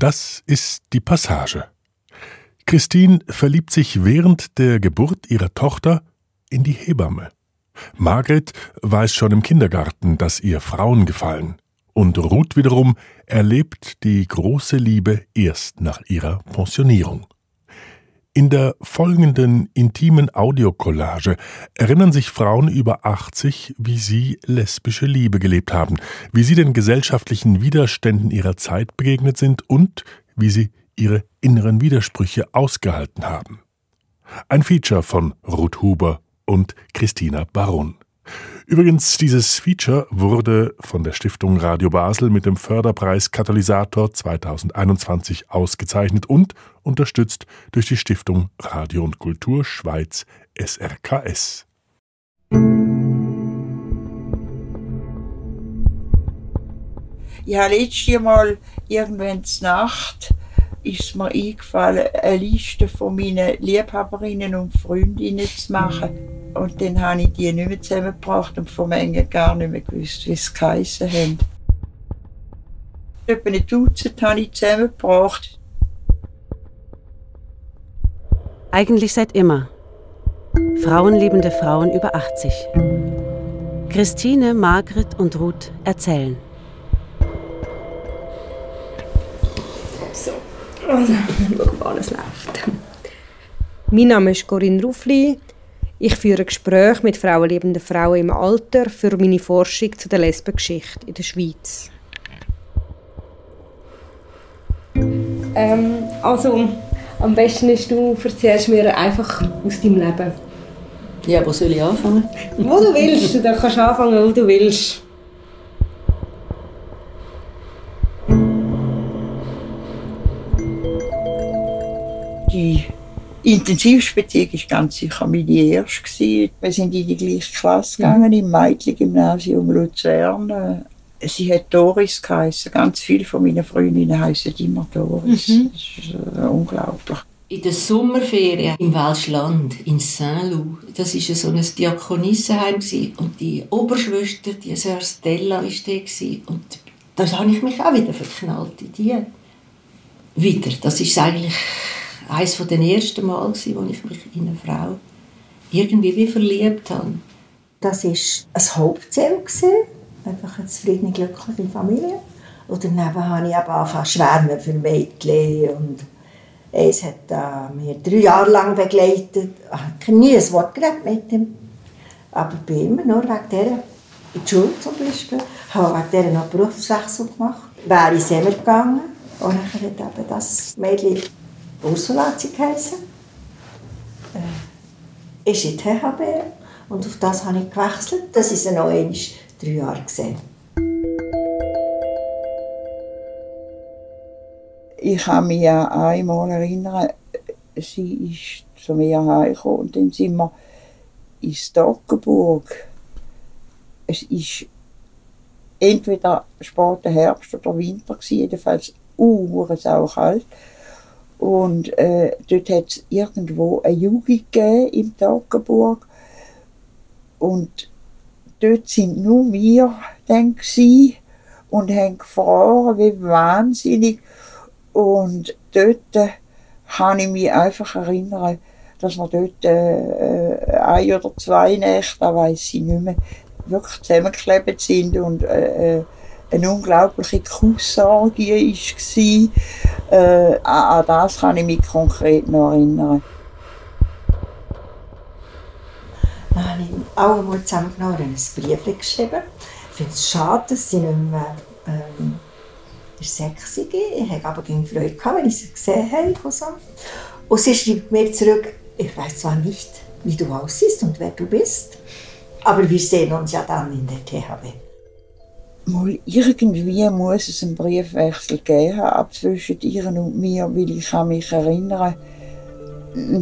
Das ist die Passage. Christine verliebt sich während der Geburt ihrer Tochter in die Hebamme. Margret weiß schon im Kindergarten, dass ihr Frauen gefallen. Und Ruth wiederum erlebt die große Liebe erst nach ihrer Pensionierung. In der folgenden intimen Audiokollage erinnern sich Frauen über 80, wie sie lesbische Liebe gelebt haben, wie sie den gesellschaftlichen Widerständen ihrer Zeit begegnet sind und wie sie ihre inneren Widersprüche ausgehalten haben. Ein Feature von Ruth Huber und Christina Baron. Übrigens, dieses Feature wurde von der Stiftung Radio Basel mit dem Förderpreis Katalysator 2021 ausgezeichnet und unterstützt durch die Stiftung Radio und Kultur Schweiz SRKS. Ich habe letztes Mal irgendwann Nacht ist mir eingefallen, eine Liste von meinen Liebhaberinnen und Freundinnen zu machen. Und dann habe ich die nicht mehr zusammengebracht und von Mengen gar nicht mehr gewusst, wie es geheissen haben. Etwa ein Dutzend habe ich zusammengebracht. Eigentlich seit immer. Frauenliebende Frauen über 80. Christine, Margret und Ruth erzählen. So, also schauen, wie alles läuft. Mein Name ist Corinne Ruffli. Ich führe Gespräche mit frauenliebenden Frauen im Alter für meine Forschung zu der Lesbengeschichte in der Schweiz. Ähm, also, am besten ist, du erzählst mir einfach aus deinem Leben. Ja, wo soll ich anfangen? wo du willst, du kannst anfangen, wo du willst. Intensivste Beziehung war ganz sicher meine erste. Wir sind in die gleiche Klasse gegangen, im Mädchengymnasium Luzern. Sie hat Doris geheißen. Ganz viele von meinen Freundinnen heißen immer Doris. Mhm. Das ist äh, unglaublich. In der Sommerferien im Welschland, in Saint-Loup, das war so ein Diakonissenheim und die Oberschwester, die Sir Stella, war da und da habe ich mich auch wieder verknallt in die. Wieder. Das ist eigentlich eines der ersten Mal, wo ich mich in eine Frau irgendwie wie verliebt habe. Das war ein Hauptziel. Einfach eine zufriedene, glückliche Familie. Und daneben habe ich aber angefangen schwärmen für Mädchen. Und es hat äh, mir drei Jahre lang begleitet. Ich habe nie ein Wort geredet mit ihm. Aber ich bin immer nur wegen dieser, in die Schule zum Beispiel, habe wegen dieser noch Berufswechsel gemacht. Wäre in Semmer gegangen. Und dann hat eben das Mädchen Ursula hat sie geheißen. Äh, ist in die THB und auf das habe ich gewechselt. Das ist noch einmal drei Jahre gesehen. Ich kann mich ja einmal erinnern, sie ist zu mir heimgekommen und dann sind wir in Stockenburg. Es war entweder später Herbst oder Winter, jedenfalls uh, auch kalt. Und äh, dort hat es irgendwo eine Jugend gegeben im Toggenburg. Und dort sind nur wir dann gewesen und haben gefroren wie wahnsinnig. Und dort äh, kann ich mich einfach erinnern, dass wir dort äh, ein oder zwei Nächte, da weiß ich nicht mehr, wirklich zusammengeklebt sind und äh, eine unglaubliche Kussorgie war. Äh, an das kann ich mich konkret noch erinnern. Dann habe ich alle mal zusammengenommen und ein Brief geschrieben. Ich finde es schade, dass sie nicht mehr ähm, sexy ist. Ich hatte aber Freude, gehabt, wenn ich sie gesehen habe. Und sie schreibt mir zurück, ich weiß zwar nicht, wie du aussiehst und wer du bist, aber wir sehen uns ja dann in der THW. Mal irgendwie muss es einen Briefwechsel geben ab zwischen ihr und mir, weil ich kann mich erinnern,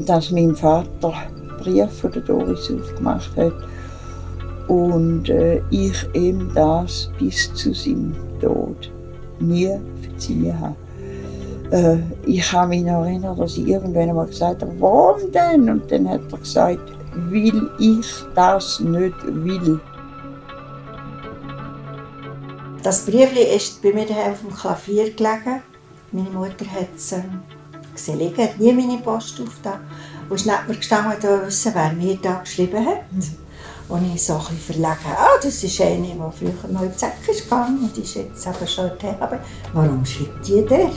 dass mein Vater Brief von der Doris aufgemacht hat und äh, ich ihm das bis zu seinem Tod nie verziehen habe. Äh, ich kann mich noch erinnern, dass ich irgendwann einmal gesagt habe, warum denn? Und dann hat er gesagt, weil ich das nicht will. Das Brief ist bei mir auf dem Klavier gelegen Meine Mutter hat es äh, gesehen liegen, hat nie meine Post aufgetan. Und ist neben mir gestanden und wissen, wer mir da geschrieben hat. Und ich so ein bisschen verlegen, ah, das ist eine, die früher mal in die Säcke ist gegangen und ist jetzt eben schon in Aber warum schreibt die der?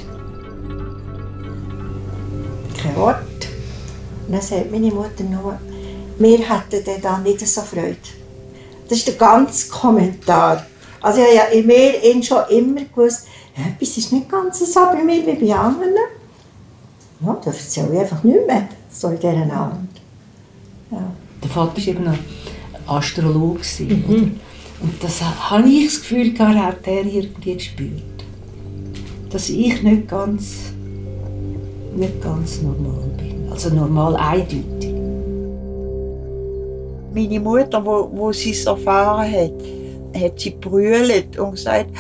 Kein Wort. Und dann sagt meine Mutter nur, wir hätten dann nicht so Freude. Das ist der ganze Kommentar. Also ich habe ja in mir ihn schon immer gewusst, etwas ist nicht ganz so bei mir wie bei anderen. Ja, da erzähle ich einfach nicht mehr, so in dieser Art. Ja. Der Vater war eben noch Astrolog. Mhm. Und das habe ich das Gefühl, hat er irgendwie gespürt. Dass ich nicht ganz, nicht ganz normal bin. Also normal eindeutig. Meine Mutter, wo, wo sie es erfahren hat, hat sie brüllt und gesagt,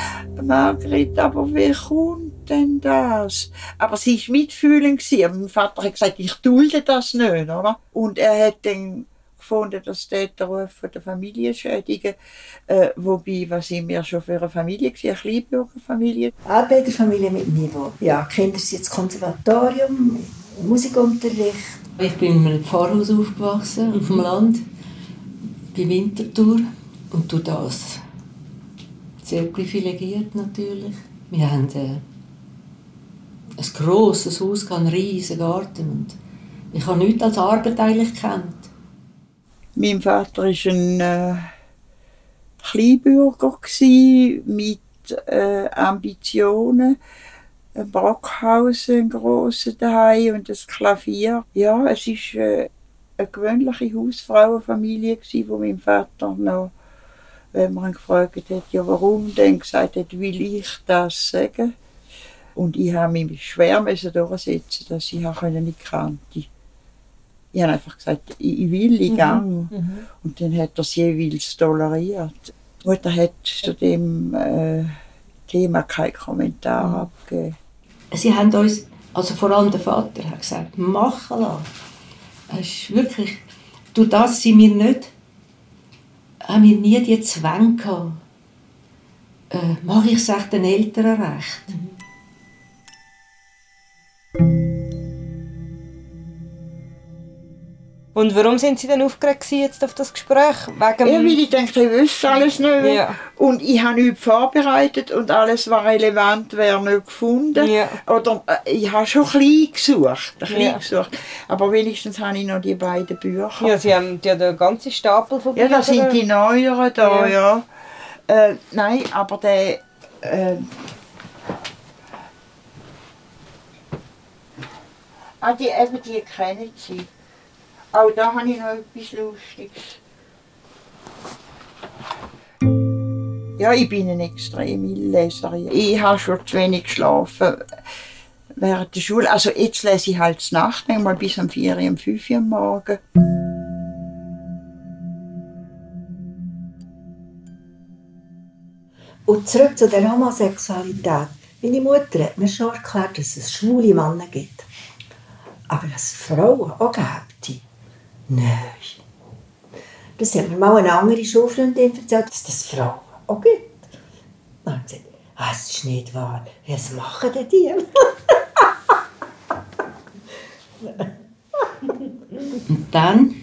Margret, aber wie kommt denn das? Aber sie war mitfühlend. Mein Vater hat gesagt, ich dulde das nicht. Oder? Und er hat dann gefunden, dass der Ruf von der Familie schädigen. Äh, wobei, was sind wir schon für eine Familie gewesen? Eine Kleinbürgerfamilie? Arbeiterfamilie mit Niveau. Ja, Kinder sind jetzt Konservatorium, Musikunterricht. Ich bin in einem Pfarrhaus aufgewachsen, auf dem Land, bei Winterthur. Und durch das sehr privilegiert natürlich. Wir haben äh, ein grosses Haus, einen riesigen Garten. Und ich habe nichts als Arbeit eigentlich gekannt. Mein Vater war ein äh, Kleinbürger mit äh, Ambitionen. Ein Backhaus, ein grosser daheim und ein Klavier. Ja, es war äh, eine gewöhnliche Hausfrauenfamilie, wo mein Vater noch, wenn man gefragt hat, ja warum, dann gesagt hat, will ich das sagen. Und ich habe mich schwer durchsetzen, dass ich nicht kannte ich habe einfach gesagt, ich will, ich mhm. gang. Mhm. Und dann hat er es jeweils toleriert. Die Mutter hat zu dem äh, Thema keinen Kommentar mhm. abgegeben. Sie haben uns, also vor allem der Vater, hat gesagt, machen lassen. Es ist wirklich, durch das sind wir nicht, haben wir nie die Zwänge gehabt. Äh, mache ich es den Eltern recht? Mhm. Und warum sind Sie denn aufgeregt jetzt auf das Gespräch? Wegen ja, weil ich denke, ich wüsste alles nicht. Ja. Und ich habe nichts vorbereitet und alles, was relevant wäre, nicht gefunden. Ja. Oder äh, ich habe schon klein gesucht, klein ja. gesucht. Aber wenigstens habe ich noch die beiden Bücher. Ja, Sie haben ja den ganzen Stapel von Büchern. Ja, das sind die neueren da, ja. ja. Äh, nein, aber der... Äh, ah, die, eben, die kennen Sie. Auch da habe ich noch etwas Lustiges. Ja, ich bin eine extreme Leserin. Ich habe schon zu wenig geschlafen während der Schule. Also jetzt lese ich halt Nacht, manchmal bis um 4 Uhr, um 5 Uhr am Morgen. Und zurück zu der Homosexualität. Meine Mutter hat mir schon erklärt, dass es schwule Männer gibt. Aber dass Frauen auch gibt. Nein. Das hat mir mal eine andere Schulfreundin erzählt, dass das Frauen auch gibt. Dann hat sie gesagt, ah, das ist nicht wahr. Was machen denn die? Und dann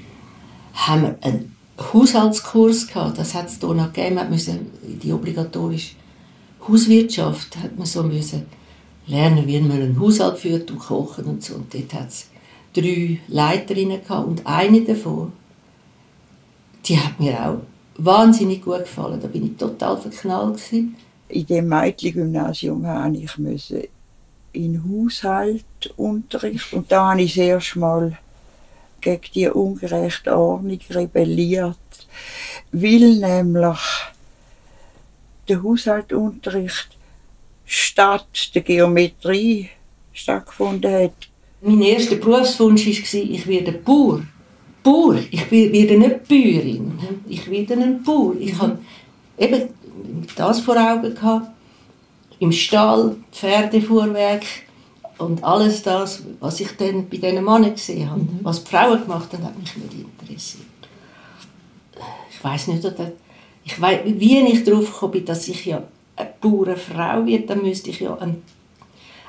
haben wir einen Haushaltskurs gehabt. Das hat es hier noch gegeben. Man die obligatorische Hauswirtschaft hat man so müssen lernen, wie man einen Haushalt führt und kochen und so. Und dort hat drei Leiterinnen gehabt und eine davon, die hat mir auch wahnsinnig gut gefallen. Da bin ich total verknallt gewesen. In dem Mädchengymnasium musste ich müssen in Haushaltunterricht und da habe ich das erste Mal gegen die ungerechte Ordnung rebelliert, weil nämlich der Haushaltunterricht statt der Geometrie stattgefunden hat. Mein erster Berufswunsch war, ich werde Bauer. Bauer. Ich werde nicht Bäuerin. Ich werde ein Bauer. Ich habe eben das vor Augen gehabt. Im Stall, Pferdefuhrwerk und alles das, was ich dann bei diesen Männern gesehen habe. Mhm. Was die Frauen gemacht haben, hat mich nicht interessiert. Ich weiß nicht, oder ich weiss, wie ich darauf gekommen bin, dass ich ja eine Bauernfrau werde, dann müsste ich ja ein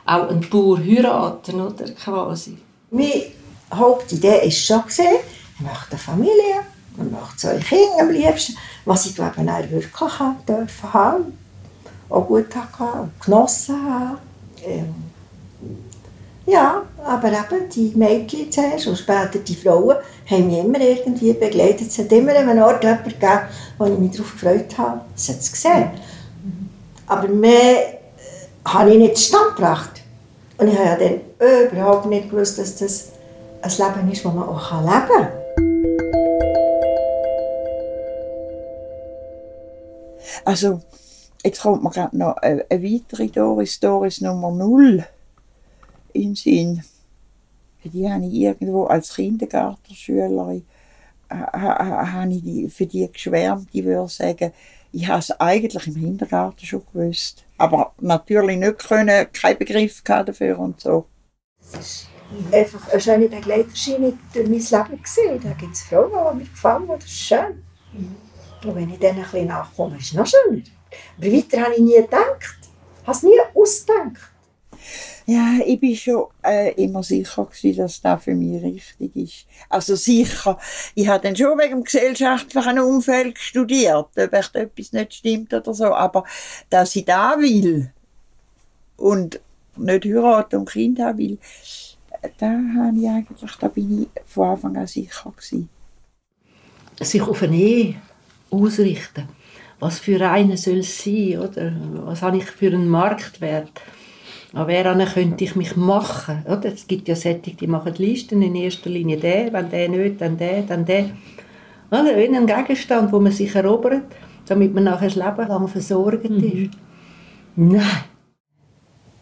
auch einen Bauer heiraten, oder, quasi. Meine Hauptidee war schon, ich möchte eine Familie, ich möchte zwei Kinder am liebsten, was ich glaube ich wirklich haben dürfen haben, auch gut haben, genossen haben. Ähm, ja, aber eben die Mädchen zuerst und später die Frauen haben mich immer irgendwie begleitet. Es hat immer einen Ort jemanden gegeben, wo ich mich darauf gefreut habe. Das hat es gesehen. Aber mehr äh, habe ich nicht zustande gebracht. Und ich habe ja dann überhaupt nicht gewusst, dass das ein Leben ist, das man auch leben kann. Also, jetzt kommt mir gerade noch eine, eine weitere Doris, Doris Nummer 0 in Sinn. Für die habe ich irgendwo als Kindergartenschülerin habe ich für die geschwärmt. Ich würde sagen, ich habe es eigentlich im Kindergarten schon gewusst. Aber natürlich nicht können, keinen Begriff dafür und so. Das ist einfach eine schöne Begleiterschiene durch mein Leben gesehen. Da gibt es Frauen, die mir gefallen, das ist schön. Und wenn ich dann ein bisschen nachkomme, ist es noch schöner. Aber weiter habe ich nie gedacht. Habe es nie ausgedacht. Ja, ich bin schon äh, immer sicher gewesen, dass das für mich richtig ist. Also sicher. Ich habe dann schon wegen dem gesellschaftlichen Umfeld studiert, ob etwas nicht stimmt oder so. Aber dass ich da will und nicht heiraten und Kind haben will, da habe ich eigentlich, da bin ich von Anfang an sicher gewesen. Sich auf eine Ehe ausrichten. Was für eine soll es sein, oder? Was habe ich für einen Marktwert? An wer könnte ich mich machen? Oder? Es gibt ja solche, die machen Listen, in erster Linie der, wenn der nicht, dann der, dann der. Oder? Wie ein Gegenstand, wo man sich erobert, damit man nachher das Leben lang versorgt mhm. ist. Nein.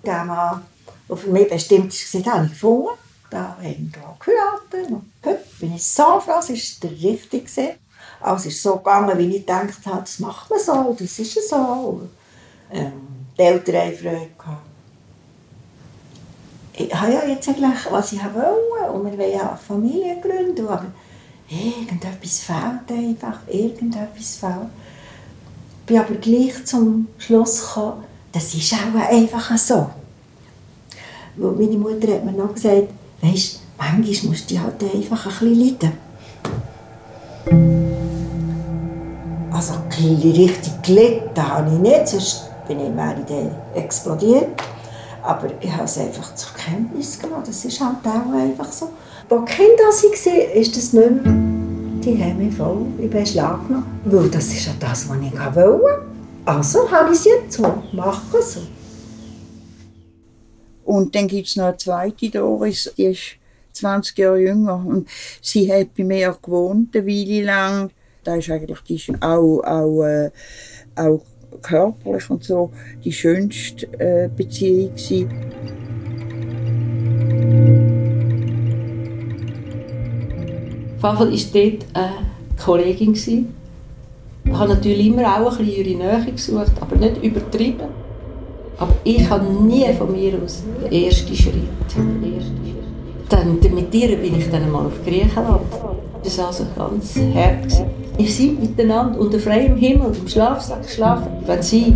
Der Mann, der für mich bestimmt ist, den habe ich gefunden. Da haben wir geheiratet. Und heute bin ich so froh, es war der Richtige. Alles ist so gegangen, wie ich gedacht habe, das macht man so, das ist so. Ähm, die Eltern haben Freude gehabt ich habe ja jetzt eigentlich, was ich wollte, und wir wollen ja Familie gründen, aber irgendetwas fehlt einfach, irgendetwas fehlt. Ich bin aber gleich zum Schluss gekommen, das ist auch einfach so. Weil meine Mutter hat mir noch gesagt, weisst, manchmal musst du halt einfach ein bisschen leiden. Also richtig gelitten habe ich nicht, sonst bin ich mehr explodiert. Aber ich habe es einfach zur Kenntnis genommen. Das ist halt auch einfach so. Als Kind ich war, ist das nicht mehr. Die haben mich voll in Beschlag genommen. Weil das ist ja das, was ich wollte. Also habe ich es jetzt so. Mache so. Und dann gibt es noch eine zweite Doris, die ist 20 Jahre jünger. Und sie hat bei mir gewohnt, eine Weile lang. Da ist eigentlich die ist auch, auch, äh, auch körperlich und so die schönste äh, Beziehung gewesen. Auf war dort eine Kollegin. Ich habe natürlich immer auch ein bisschen ihre Nähe gesucht, aber nicht übertrieben. Aber ich habe nie von mir aus den ersten Schritt. Dann, mit ihr bin ich dann mal auf Griechenland. Das war also ganz hart. Wir sind miteinander unter freiem Himmel im Schlafsack geschlafen. Wenn sie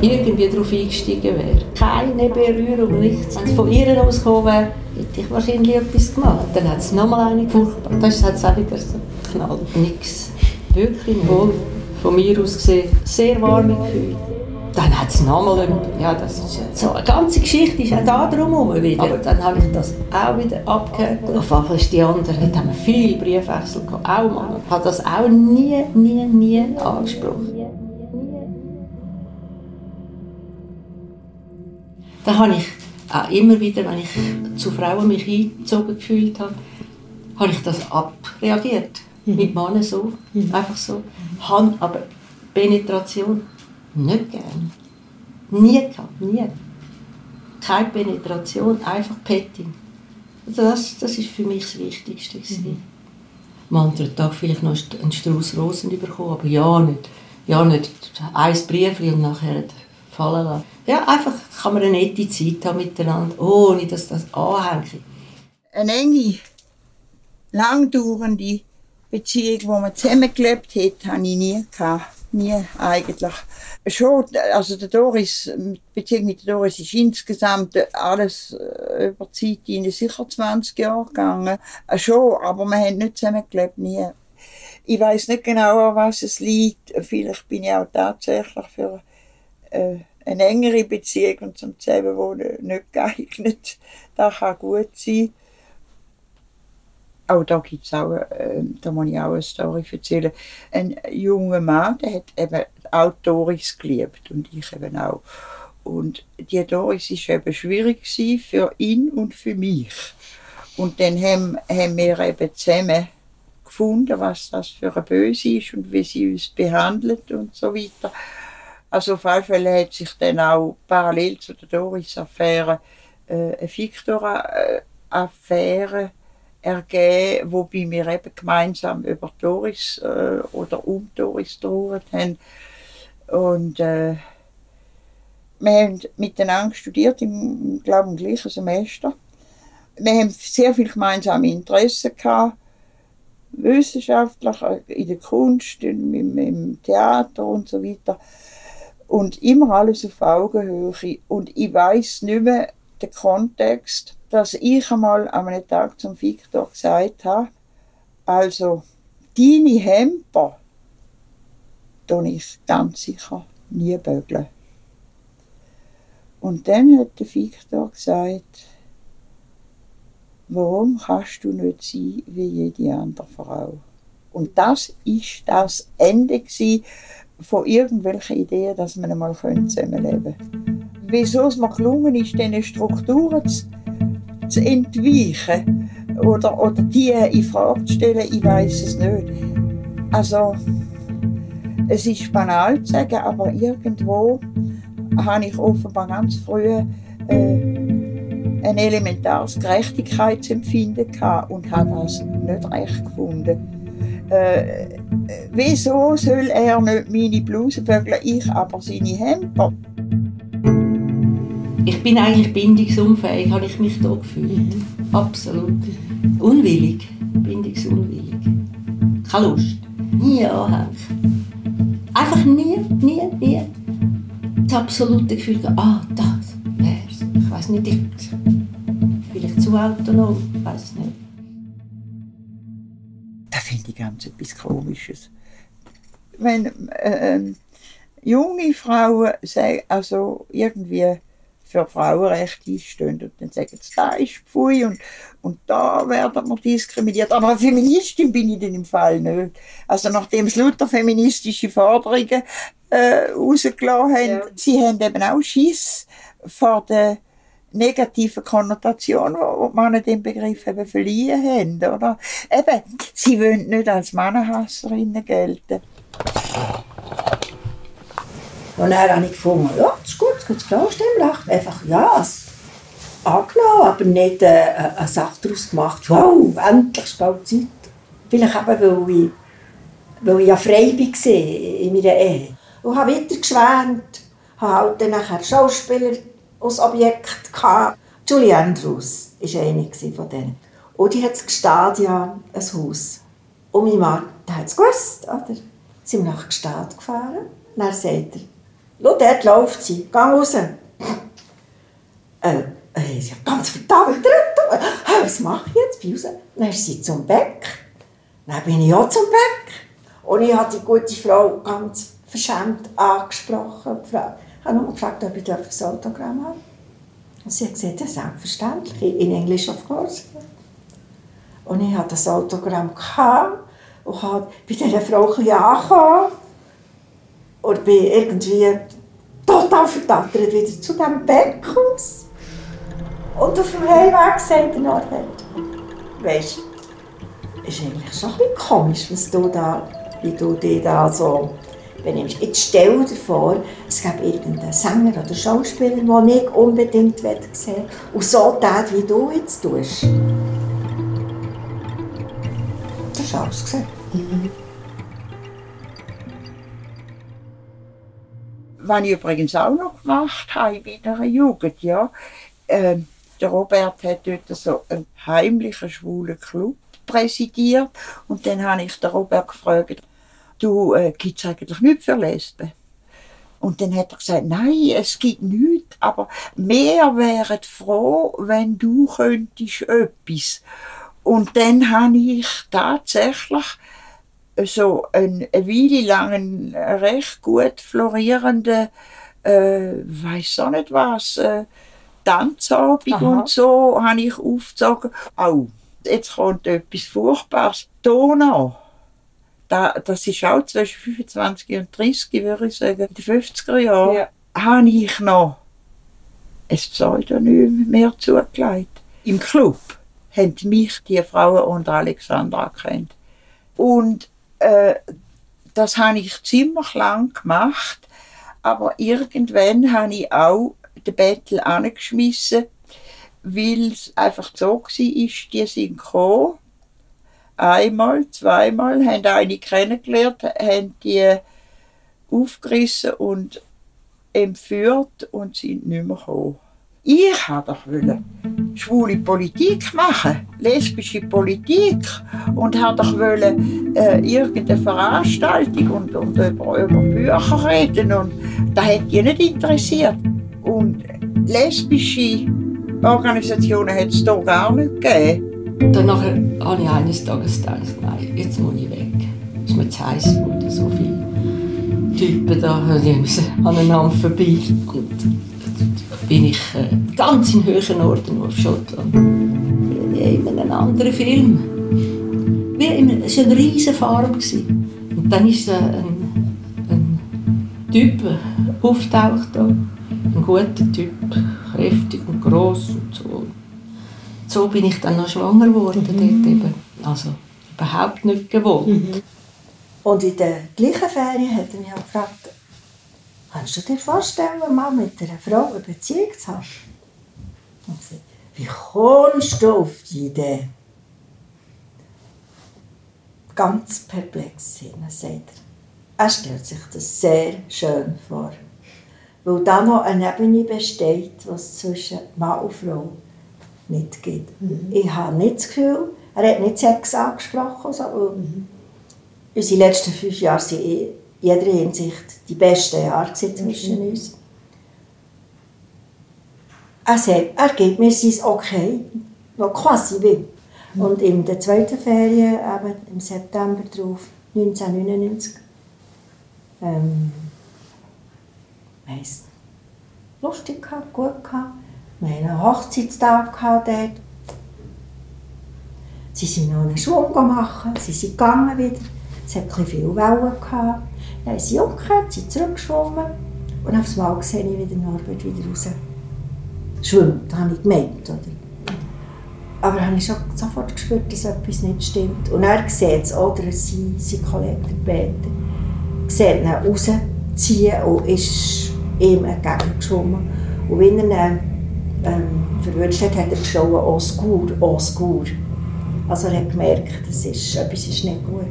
irgendwie darauf eingestiegen wäre, keine Berührung, nichts. Wenn es von ihr ausgekommen wäre, hätte ich wahrscheinlich etwas gemacht. Dann hat es nochmal eine furchtbar. Das hat es auch wieder so knallt. Nichts. Wirklich wohl von mir aus gesehen sehr warme Gefühle. Dann hat es nochmal, ja, das ist so eine ganze Geschichte ist auch da drumherum wieder. Aber dann habe ich das auch wieder abgehakt. Auf jeden Fall ist die andere, da haben wir viel Briefwechsel gehabt, auch mal. Ich habe das auch nie, nie, nie angesprochen. Dann habe ich auch immer wieder, wenn ich zu Frauen mich eingezogen gefühlt habe, habe ich das abreagiert. Mhm. Mit Männern so, mhm. einfach so. Habe aber Penetration nicht gern. Nie gehabt, nie. Keine Penetration, einfach Petting. Also das, das ist für mich das Wichtigste. Mhm. Am anderen Tag vielleicht noch einen Strauß Rosen bekommen, aber ja nicht. Ja nicht ein Brief und nachher fallen lassen. Ja, einfach kann man eine nette Zeit haben miteinander, ohne dass das anhängt. Eine enge, langdauernde Beziehung, wo man zusammengelebt hat, hatte ich nie. Gehabt nie eigentlich. Schon, also der Doris, die Beziehung mit der Doris ist insgesamt alles äh, über die Zeit sicher 20 Jahre gegangen. Äh, schon, aber wir haben nicht zusammengelebt, nie. Ich weiß nicht genau, an was es liegt. Vielleicht bin ich auch tatsächlich für äh, eine engere Beziehung und zum Zusammenwohnen nicht geeignet. Das kann gut sein. Auch da gibt's auch, äh, da muss ich auch eine Story erzählen. Ein junger Mann, der hat eben auch Doris geliebt und ich eben auch. Und die Doris war eben schwierig für ihn und für mich. Und dann haben, haben wir eben zusammen gefunden, was das für eine Böse ist und wie sie uns behandelt und so weiter. Also auf alle Fälle hat sich dann auch parallel zu der Doris-Affäre äh, eine Victor-Affäre ergeben, wobei wir eben gemeinsam über Doris äh, oder um Doris trauert haben. Und äh, wir haben miteinander studiert, im, glaube im gleichen Semester. Wir haben sehr viel gemeinsame Interessen gehabt, wissenschaftlich, äh, in der Kunst, im, im Theater und so weiter. Und immer alles auf Augenhöhe. Und ich weiß nicht mehr den Kontext, dass ich einmal an einem Tag zum Victor gesagt habe, also, deine Hemper, tue ich ganz sicher nie bügeln. Und dann hat der Victor gesagt, warum kannst du nicht sein wie jede andere Frau? Und das ist das Ende von irgendwelchen Ideen, dass man einmal zusammenleben könnte. Wieso es mir gelungen ist, diese Strukturen zu, zu entweichen oder, oder die in Frage zu stellen, ich weiß es nicht. Also, es ist banal zu sagen, aber irgendwo habe ich offenbar ganz früh äh, ein elementares Gerechtigkeitsempfinden gehabt und habe das nicht recht gefunden. Äh, wieso soll er nicht meine Bluse bügeln, ich aber seine Hemper? Ich bin eigentlich bindungsunfähig, habe ich mich da gefühlt. Absolut. Unwillig, bindungsunwillig. Keine Lust. Nie anhängen. Einfach nie, nie, nie. Das absolute Gefühl, ah, das wär's. Ich weiß nicht, ich, vielleicht zu autonom, ich weiß nicht. Da finde ich ganz etwas Komisches. Wenn äh, junge Frauen sagen, also irgendwie für Frauenrechte einstehen und dann sagen sie, da ist Pfui und, und da werden wir diskriminiert. Aber eine Feministin bin ich dann im Fall nicht. Also nachdem es lauter feministische Forderungen äh, rausgelassen haben, ja. sie haben eben auch Schiss vor der negativen Konnotation, die man dem Begriff eben verliehen haben, oder? Eben, sie wollen nicht als Mannenhasserinnen gelten. Und dann habe ich gefunden, ja, ist gut, das Frauenstimmrecht. Einfach, ja, es angenommen, aber nicht äh, eine Sache daraus gemacht, wow, endlich ist bald Zeit. Vielleicht eben, weil ich, weil ich ja frei war in meiner Ehe. Und habe weiter geschwärmt, habe halt dann nachher Schauspieler als Objekt gehabt. Julie Andrews war eine von denen. Und die hat das Gestadia, ein Haus. Und mein Mann, der hat es gewusst, oder? Sind wir nach Gestad gefahren. Dann sagt er, Schau, dort läuft sie. Geh raus. Äh, äh, habe ganz verdammt. Was mache ich jetzt? Bin raus. Dann ist sie zum Beck. Dann bin ich auch zum Beck. Und ich habe die gute Frau ganz verschämt angesprochen. Ich habe nur gefragt, ob ich ein Autogramm habe. Und sie hat gesagt, ja, selbstverständlich. In Englisch, of course. Und ich hatte das Autogramm und habe bei dieser Frau ein angekommen und bin irgendwie total verdattert wieder zu diesem Beckhaus. Und auf dem Heimweg sagt der Norbert, weisst du, ist eigentlich schon ein bisschen komisch, was du da, wie du dich da so benimmst. Jetzt stell dir vor, es gäbe irgendeinen Sänger oder Schauspieler, den ich unbedingt sehen will und so tät, wie du jetzt tust. Das du alles. Mhm. Was ich übrigens auch noch gemacht habe in meiner Jugend, ja. Äh, der Robert hat dort so einen heimlichen schwulen Club präsidiert und dann habe ich den Robert gefragt, du, äh, gibt es eigentlich nichts für Lesben? Und dann hat er gesagt, nein, es gibt nichts, aber wir wären froh, wenn du könntest etwas. Und dann habe ich tatsächlich so eine, eine Weile lang einen recht gut florierenden, äh, weiß auch nicht was, äh, Tanzabend Aha. und so, habe ich aufgezogen. Au, jetzt kommt etwas Furchtbares. Donau. Da, das ist auch zwischen 25 und 30, würde ich sagen. In den 50er Jahren Ja. habe ich noch ein Pseudonym mehr zugelegt. Im Club haben mich die Frauen und Alexandra kennt. Und äh, das habe ich ziemlich lang gemacht, aber irgendwann habe ich auch den Bettel angeschmissen, weil es einfach so war, die sind gekommen, einmal, zweimal, haben eine kennengelernt, haben die aufgerissen und entführt und sind nicht mehr gekommen. Ich wollte doch wollen schwule Politik machen, lesbische Politik und habe doch wollen äh, irgendeine Veranstaltung und, und über, über Bücher reden und das hat die nicht interessiert. Und lesbische Organisationen hat es hier gar nicht gegeben. Danach habe ich eines Tages gedacht, nein, jetzt muss ich weg. Es ist mir zu heiß geworden, so viele Typen da, die müssen aneinander vorbei. Und bin ich äh, ganz in höheren Orten auf Schottland. In einem anderen Film. Wie in, es war eine riesige Farm. Und dann ist äh, ein, ein Typ auftaucht da. Ein guter Typ, kräftig und gross und so. So bin ich dann noch schwanger geworden dort eben. Also überhaupt nicht gewollt. Und in der gleichen Ferien hat er mich auch gefragt, kannst du dir vorstellen, mal mit einer Frau eine Beziehung zu haben? Und sagte, wie kommst du auf die Idee? Ganz perplex sind, sagt er. Er stellt sich das sehr schön vor. Weil da noch eine Ebene besteht, was zwischen Mann und Frau nicht gibt. Ich habe nicht das Gefühl, er hat nicht Sex angesprochen, so, weil unsere letzten fünf Jahre waren in jeder Hinsicht die besten Jahre zwischen uns. Er sagt, er gibt mir sein Okay, noch quasi will. Und in der zweiten Ferien, eben im September drauf, 1999, ähm, es lustig gehabt, gut gehabt. Wir hatten einen Hochzeitstag gehabt dort. Sie sind noch einen Schwung machen, sie sind gegangen wieder. Es hat ein bisschen viele Wellen gehabt. Dann sind sie umgekehrt, sind zurückgeschwommen. Und auf einmal sehe ich wieder Norbert wieder raus. Schwimmt, habe ich gemeint, oder? Aber habe ich schon sofort gespürt, dass etwas nicht stimmt. Und er sieht es, oder sein, sein Kollege, der Peter, sieht ihn rausziehen und ist ihm entgegengeschwommen. Und wenn er ihn ähm, verwünscht hat, hat er geschrien, «Osgur, Osgur!» Also er hat gemerkt, das ist, etwas ist nicht gut.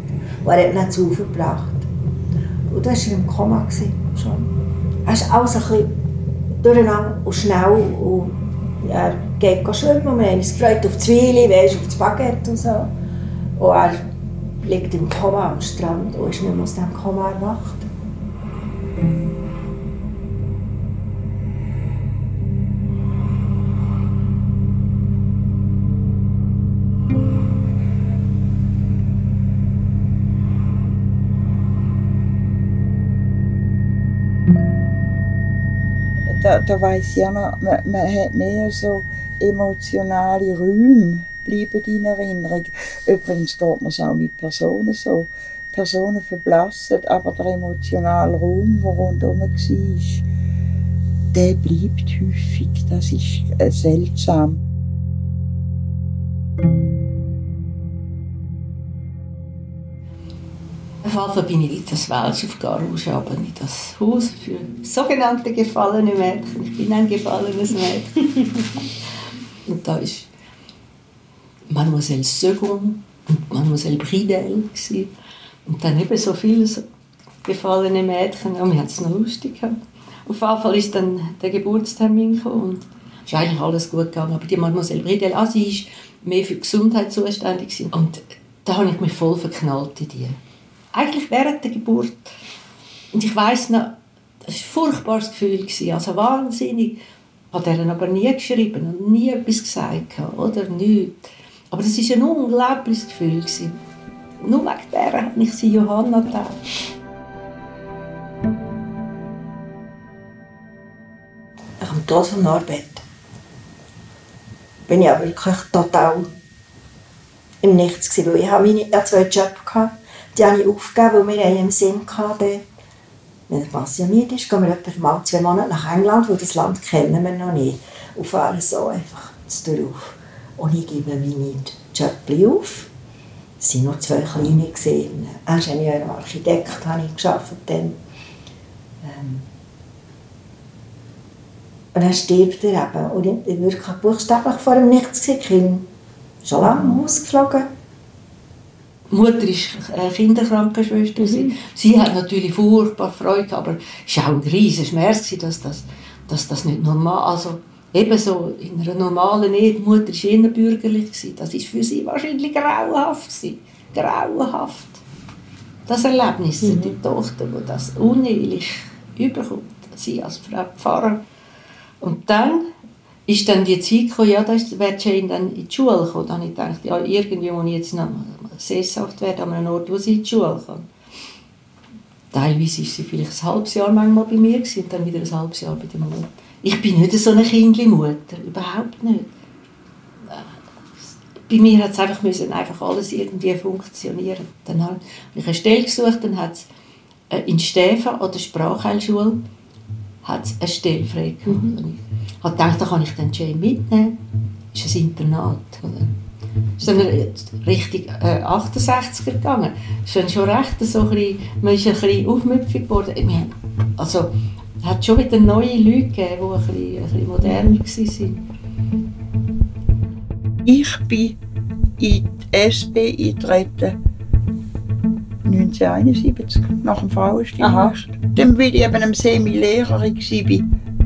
Und er hat ihn zu gebracht. Und da war er im Koma. Schon. Er ist alles ein bisschen durcheinander und schnell. Und er geht schwimmen und wir haben uns gefreut auf Zwiebeln, weißt, auf das Baguette und so. Und er liegt im Koma am Strand und ist nicht mehr aus dem Koma erwacht. Da, da ich ja noch, man, man hat mehr so emotionale Räume bleiben in Erinnerung. Übrigens geht man es auch mit Personen so. Personen verblassen, aber der emotionale Raum, der rundherum war, der bleibt häufig. Das ist äh, seltsam. Fall bin ich in das Wels auf Garage, aber in das Haus für sogenannte gefallene Mädchen. Ich bin ein gefallenes Mädchen. und da ist Mademoiselle Second und Mademoiselle Bridel. Gewesen. Und dann eben so viele gefallene Mädchen. Ja, wir hatten es noch lustig. gehabt. Auf jeden Fall ist dann der Geburtstermin gekommen und es ist eigentlich alles gut gegangen. Aber die Mademoiselle Bridel, ah, sie ist mehr für die Gesundheit zuständig gewesen. Und da habe ich mich voll verknallt in die. Eigentlich während der Geburt. Und ich weiß noch, das war ein furchtbares Gefühl, also wahnsinnig. Habe deren aber nie geschrieben und nie etwas gesagt, oder? Nichts. Aber das war ein unglaubliches Gefühl. Nur wegen der habe ich sie Johanna getauft. Nach dem Tod von Norbert bin ich aber wirklich total im Nichts weil ich meine, zwei Jobs gehabt, die habe ich aufgegeben, weil wir im Sinn hatten, wenn er pensioniert ist, gehen wir etwa mal zwei Monate nach England, weil das Land kennen wir noch nicht, und fahren so einfach drauf. Und ich gebe meine Jobs auf. Es waren nur zwei kleine. Ingenieur und Architekt habe ich gearbeitet. Dann. Ähm, und dann stirbt er eben. Und ich, ich wirklich buchstäblich vor ihm nichts gesehen. Ich schon lange ausgeflogen. Die Mutter war Kinderkrankenschwester. Mhm. Sie hat natürlich furchtbar Freude, aber es war auch ein riesiger Schmerz, dass das, dass das nicht normal also ebenso in einer normalen Ehe, die Mutter war eher bürgerlich, das war für sie wahrscheinlich grauenhaft. Grauenhaft. Das Erlebnis, mhm. die Tochter, die das unehelich überkommt, sie als Frau Pfarrer und dann ist dann die Zeit gekommen, ja, da wäre Jane dann in die Schule gekommen. Dann habe ich gedacht, ja, irgendwie muss ich jetzt noch sesshaft werden, an einem Ort, wo sie in die Schule kann. Teilweise war sie vielleicht ein halbes Jahr manchmal bei mir und dann wieder ein halbes Jahr bei der Mutter. Ich bin nicht so eine Kindli-Mutter, überhaupt nicht. Bei mir hat es einfach, müssen einfach alles irgendwie funktionieren. Dann habe ich eine Stelle gesucht, dann hat es äh, in Stäfen an der Sprachheilschule hat eine Stelle frei gehabt. Mhm. Ich habe gedacht, da kann ich den Jane mitnehmen. Das ist ein Internat. Es ist dann Richtung äh, 68er gegangen. Dann schon recht so ein bisschen, man ist ein bisschen aufmüpfig geworden. Also, es hat schon wieder neue Leute gegeben, die ein bisschen, ein bisschen moderner waren. Ich bin in die SP eingetreten 1971, nach dem Frauenstimmrecht. Dann bin ich eben am Semi-Lehrerin war,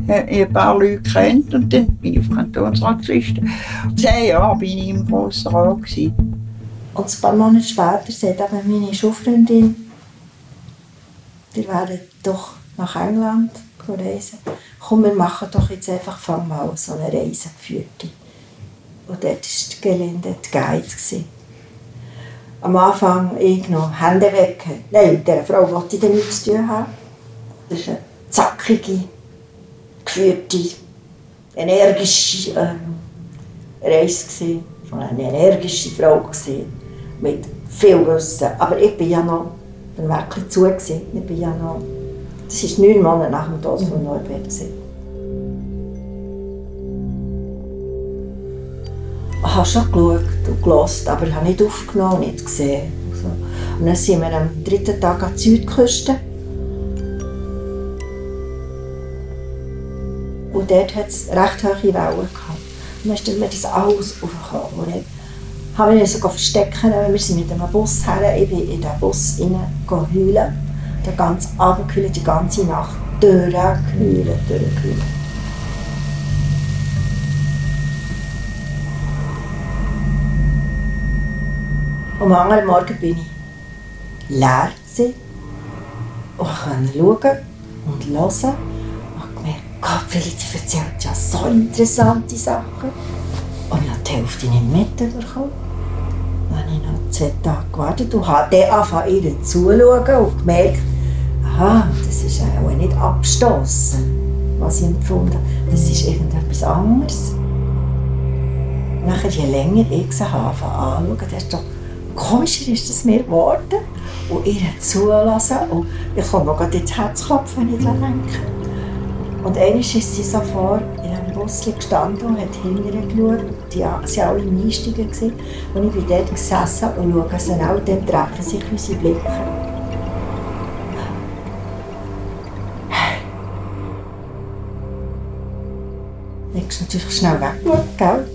ein paar Leute kennt und dann bin ich auf Kantonsratsliste. Zehn Jahre bin ich im Grossen Rat. Und ein paar Monate später sagt eben meine Schulfreundin, wir werden doch nach England reisen. Komm, wir machen doch jetzt einfach fang mal so eine Reise geführt. Und dort war die Gelände die Guide. Am Anfang ich noch Hände weg. Nein, mit dieser Frau wollte ich nichts zu tun haben. Das war eine zackige, geführte, energische äh, Reise. Schon eine energische Frau gewesen, mit viel Wissen. Aber ich war ja noch wirklich zu. Gewesen. Ich bin ja noch, das war neun Monate nach dem Tod von Norbert. Gewesen. Ich habe schon geschaut und gehört, aber ich habe nicht aufgenommen, nicht gesehen. Also. Und dann sind wir am dritten Tag an die Südküste. Und dort hat es recht hohe Wellen gehabt. Und dann ist mir das alles aufgekommen. Und ich habe mich sogar verstecken, wir sind mit einem Bus her, ich bin in den Bus rein heulen. Den ganzen Abend gehüllt, die ganze Nacht durchgehüllt. Und am anderen Morgen bin ich leer und konnte schauen und hören. Philipp, die erzählt ja so interessante Sachen. Und ich habe die Hälfte nicht mitbekommen. Dann habe ich noch zwei Tage gewartet und habe dann angefangen, ihr zuzuschauen und gemerkt, aha, das ist auch nicht abstoßen, was ich empfunden habe. Das ist irgendetwas anderes. Nachher, je länger ich sie anschaue, desto komischer ist es mir geworden. Und ihr zulassen. Und ich komme gerade ins Herzkopf, wenn ich daran denke. Und einmal ist sie so vor in einem Bus gestanden und hat hinterher geschaut. Die waren alle im Einsteigen. Und ich bin dort gesessen und schaue sie an. Und dann treffen sich unsere Blicke. Ich habe natürlich schnell weggeschaut, gell?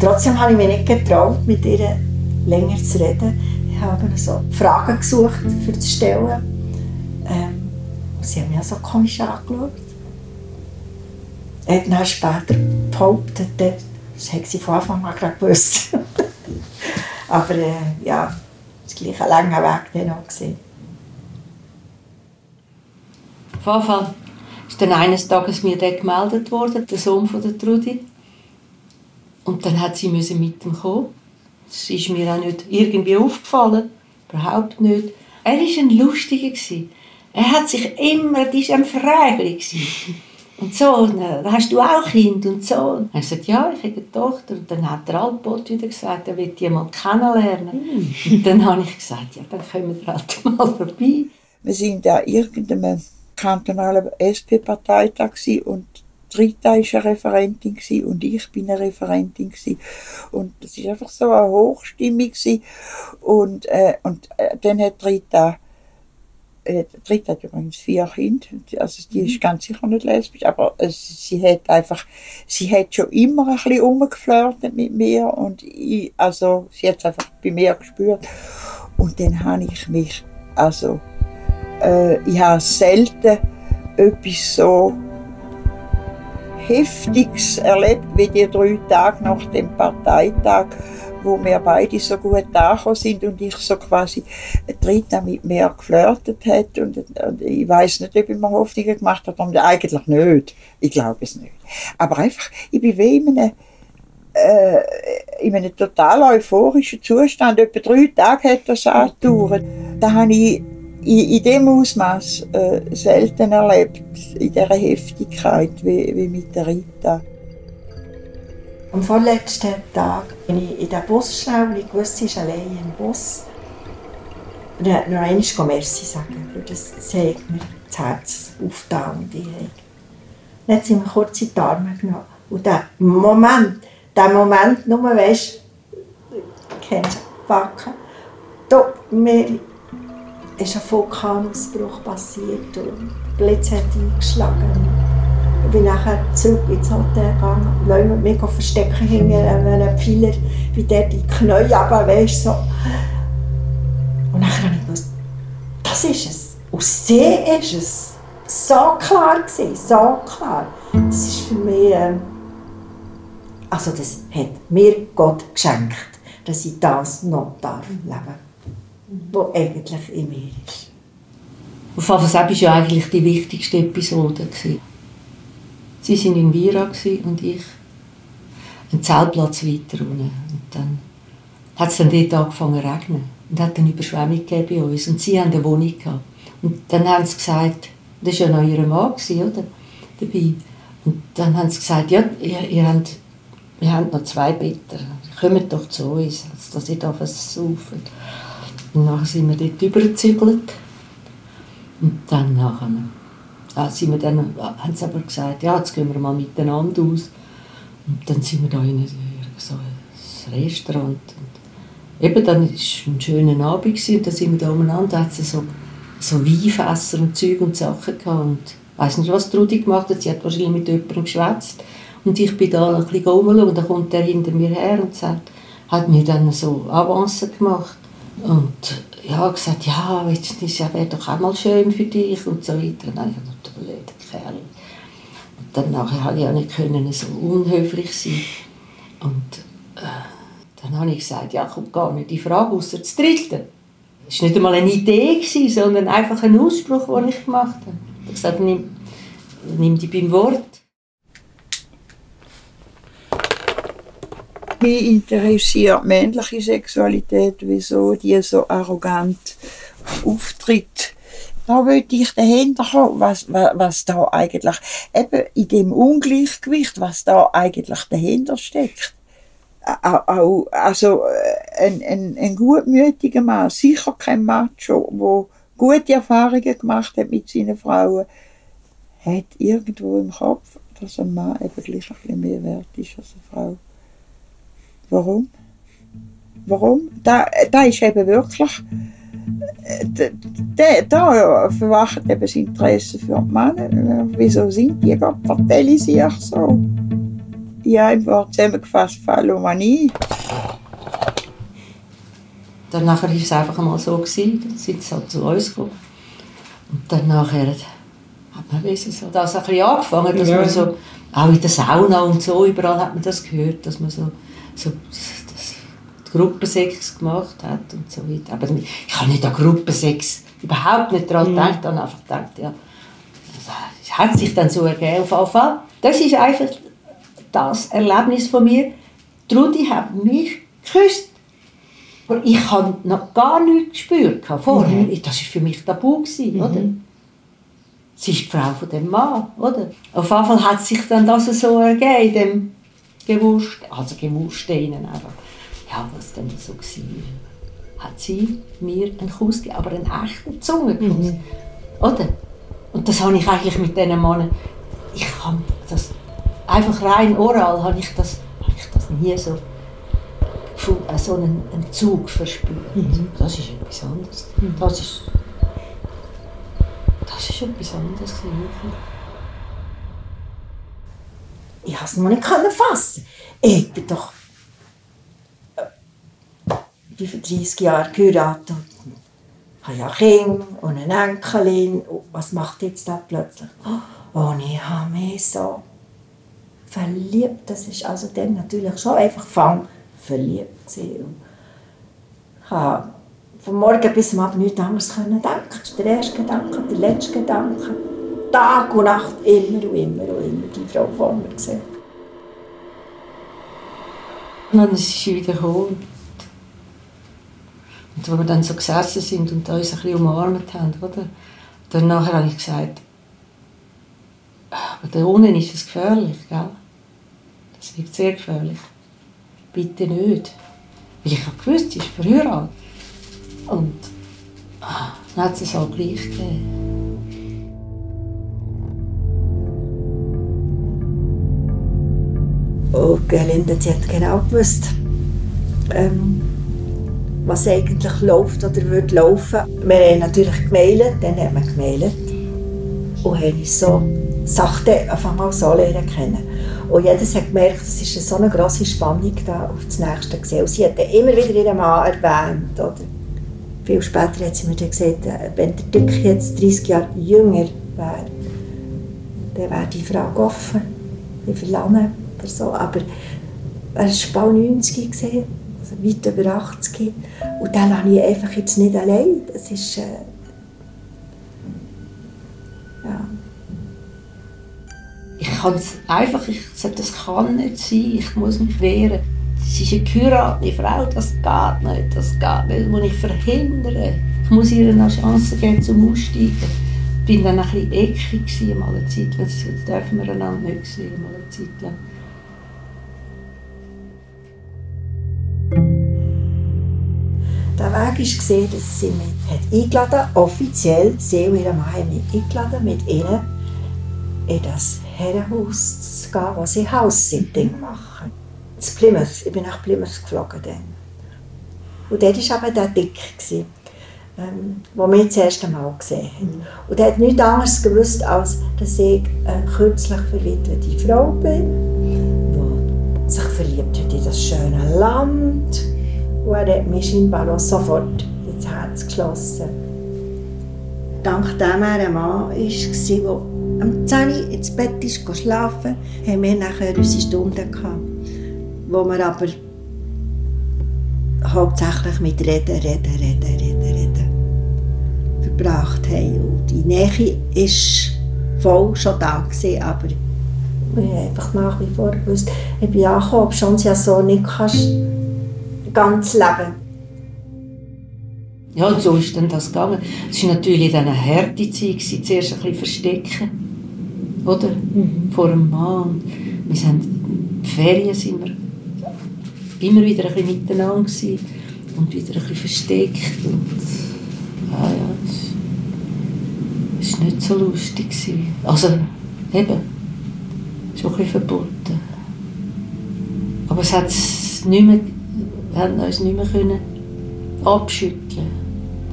Trotzdem habe ich mich nicht getraut, mit ihr länger zu reden. Ich habe so Fragen gesucht, für zu stellen. Sie haben mich so komisch angeschaut. Er hat später behauptet, das hätte sie von Anfang an gewusst. Aber äh, ja, es war gleich ein langer Weg dann auch. Gewesen. Auf jeden Fall ist dann eines Tages mir der gemeldet worden, der Sohn von der Trudi. Und dann hat sie müssen mit ihm kommen. Das ist mir auch nicht irgendwie aufgefallen. Überhaupt nicht. Er war ein Lustiger. Er hat sich immer, das war ein Frägli. Und so, dann hast du auch Kind und so. Er sagt, ja, ich habe eine Tochter. Und dann hat der Altbot wieder gesagt, er will die mal kennenlernen. Und dann habe ich gesagt, ja, dann kommen wir halt mal vorbei. Wir sind da irgendeinem kantonalen SP-Parteitag und Rita war eine Referentin und ich bin eine Referentin. Und das war einfach so eine Hochstimmung. Und, äh, und äh, dann hat Rita, äh, Rita hat übrigens vier Kinder, also die ist ganz sicher nicht lesbisch, aber äh, sie hat einfach, sie hat schon immer ein bisschen rumgeflirtet mit mir und ich, also sie hat es einfach bei mir gespürt. Und dann habe ich mich, also äh, ich habe selten etwas so Heftiges erlebt wie die drei Tage nach dem Parteitag, wo wir beide so gut angekommen sind und ich so quasi Rita mit mir geflirtet hat und, und ich weiß nicht, ob ich mir Hoffnungen gemacht habe, aber eigentlich nicht. Ich glaube es nicht. Aber einfach, ich bin wie in einem, äh, in einem total euphorischen Zustand. Etwa drei Tage hat das angedauert. Da habe ich in, in dem Ausmaß äh, selten erlebt, in dieser Heftigkeit wie, wie mit der Rita. Am vorletzten Tag bin ich in den Bus schnell, weil ich wusste, ist allein im Bus. Und dann noch einmal Merci sagen, weil das zeigt mir das Herz aufgetan und ich Dann hat sie mir kurz in die Arme genommen. Und der Moment, der Moment, nur weißt du, kennst du, Backen, da, Mary, ist ein Vulkanausbruch passiert und Blitz hat eingeschlagen. Ich bin nachher zurück ins Hotel gegangen, weil wir mich verstecken hinter einem Pfeiler, wie der die Knie aber weißt so. Und nachher habe ich gewusst, das ist es. Und sie ist es. So klar gewesen, so klar. Das ist für mich, äh, also das hat mir Gott geschenkt, dass ich das noch darf leben wo eigentlich in mir ist. Auf Fall war ja eigentlich die wichtigste Episode. Sie waren in Vira und ich einen Zeltplatz weiter unten. Und dann hat es dann dort angefangen zu regnen. Und hat eine Überschwemmung bei uns. Und sie hatten eine Wohnung. Gehabt. Und dann haben sie gesagt, das war ja noch ihr Mann, oder? Dabei. Und dann haben sie gesagt, ja, ihr, ihr habt, wir haben noch zwei Betten. Kommt doch zu uns, dass ihr da was saufen. Und dann sind wir dort übergezügelt. Und dann nachher, ah, sind wir dann, haben sie aber gesagt, ja, jetzt gehen wir mal miteinander aus. Und dann sind wir da in so ein Restaurant. Und eben, dann war ein schöner Abend und dann sind wir da umeinander, da hat es so, so Weinfässer und Zeug und Sachen gehabt. Und ich weiss nicht, was Trudi gemacht hat, sie hat wahrscheinlich mit jemandem geschwätzt. Und ich bin da ein bisschen rumschauen, und dann kommt der hinter mir her und sagt, hat mir dann so Avancen gemacht. Und ja, gesagt, ja, weißt du, das wäre doch auch mal schön für dich und so weiter. Und dann habe ich gedacht, du blöder Kerl. Und dann nachher habe ich auch nicht können, so unhöflich sein. Und äh, dann habe ich gesagt, ja, kommt gar nicht die Frage, außer zu dritten. Das war nicht einmal eine Idee, sondern einfach ein Ausspruch, den ich gemacht habe. Ich habe gesagt, nimm, nimm dich beim Wort. Mich interessiert männliche Sexualität, wieso die so arrogant auftritt. Da wollte ich dahinter kommen, was, was, da eigentlich, eben in dem Ungleichgewicht, was da eigentlich dahinter steckt. Also, äh, ein, ein, ein gutmütiger Mann, sicher kein Macho, der gute Erfahrungen gemacht hat mit seinen Frauen, hat irgendwo im Kopf, dass ein Mann eben gleich ein bisschen mehr wert ist als eine Frau. Warum? Warum? Da, da ist eben wirklich. Da, da verwacht eben das Interesse für die Männer. Wieso sind die gerade partellisiert so? Ja, im Wort zusammengefasst, Phallomanie. Dann nachher war es einfach mal so, gewesen, dann sind sie halt zu uns gekommen. Und dann nachher hat man wissen, so, das ein bisschen angefangen, dass ja. man so, auch in der Sauna und so, überall hat man das gehört, dass man so so, das, Gruppensex gemacht hat und so weiter. Aber ich habe nicht an Gruppensex überhaupt nicht daran mhm. gedacht, dann einfach gedacht, ja, das hat sich dann so ergeben auf Fall. Das ist einfach das Erlebnis von mir. Trudi hat mich geküsst. Aber ich habe noch gar nichts gespürt vorher. Mhm. Das war für mich tabu, gewesen, mhm. oder? Sie ist die Frau von dem Mann, oder? Auf jeden Fall hat sich dann das so ergeben, in dem Gewurst, also Gewurst einfach. Ja, was denn so war. Hat sie mir einen Kuss gegeben, aber einen echten Zungenkuss. Mhm. Oder? Und das habe ich eigentlich mit diesen Männern, ich habe das, einfach rein oral habe ich das, habe ich das nie so äh, so einen, einen Zug verspürt. Mhm. Das ist etwas anderes. Mhm. Das ist, das ist etwas anderes. Ich konnte es noch nicht fassen. Ich bin doch ich vor 30 Jahren geheiratet und habe ja Kinder und eine Enkelin. Was macht jetzt da plötzlich? Oh, und ich habe mich so verliebt. Das ist also dann natürlich schon einfach fang verliebt. Ich habe von morgen bis am Abend nichts anderes denken. Das ist der erste Gedanke, der letzte Gedanke. Tag und Nacht immer und immer und immer die Frau vor mir gesehen. Und dann ist sie wieder gekommen. Und wo wir dann so gesessen sind und uns ein bisschen umarmt haben, oder? Dann nachher habe ich gesagt, aber da unten ist es gefährlich, gell? Das wird sehr gefährlich. Bitte nicht. Weil ich habe gewusst, sie ist verheiratet. Und ah, dann hat es auch gleich gegeben. Oh, Gerlinde, sie hat genau gewusst, ähm, was eigentlich läuft oder wird laufen. Wir haben natürlich gemailt, dann haben wir gemailt und haben uns so sachte auf einmal so lernen kennen. Und jedes hat gemerkt, es ist so eine grosse Spannung da auf das Nächste gesehen. Und sie hat immer wieder ihren Mann erwähnt. Oder? Viel später hat sie mir dann gesagt, äh, wenn der Dick jetzt 30 Jahre jünger wäre, dann wäre die Frage offen. Wie viel lange oder so. Aber er war bald 90 gesehen also weit über 80. Und dann lasse ich einfach jetzt nicht allein. Das ist... Äh, ja. Ich kann es einfach, ich sage, das kann nicht sein, ich muss mich wehren. Sie ist eine geheiratete Frau, das geht nicht, das geht nicht, das muss ich verhindern. Ich muss ihr eine Chance geben zum Aussteigen. Ich war dann ein bisschen eckig, mal eine Zeit, jetzt dürfen wir einander nicht sehen, mal eine Zeit lang. Der Weg gesehen, dass sie mich hat eingeladen offiziell, sie und ihre Mann haben mich eingeladen, mit ihnen in das Herrenhaus zu gehen, wo sie House-Sitting machen. In Plymouth, ich bin nach Plymouth geflogen dann. Und dort war eben der Dick, gewesen, ähm, wir das erste Mal gesehen haben. Und er hat nichts anderes gewusst, als dass ich eine kürzlich verwitwete Frau bin, die sich verliebt hat in das schöne Land und er hat mich scheinbar auch sofort ins Herz geschlossen. Dank dem er ein Mann war, der am 10 Uhr ins Bett ist schlafen haben wir nachher unsere Stunden gehabt, wo wir aber hauptsächlich mit Reden, Reden, Reden, Reden, Reden verbracht haben. Und die Nähe war voll schon da, gewesen, aber ich habe einfach nach wie vor gewusst, ich bin angekommen, ob schon ja so nicht kannst ganz Leben. Ja, und so ist dann das gegangen. Es war natürlich dann eine harte Zeit, zuerst ein bisschen verstecken, oder? Mhm. Vor dem Mann. Wir sind, in Ferien sind wir immer wieder ein bisschen miteinander gewesen und wieder ein bisschen versteckt. Und, ja, ja, es war nicht so lustig. Gewesen. Also, eben, schon ein bisschen verboten. Aber es hat es nicht mehr wir haben uns nicht mehr können abschütteln.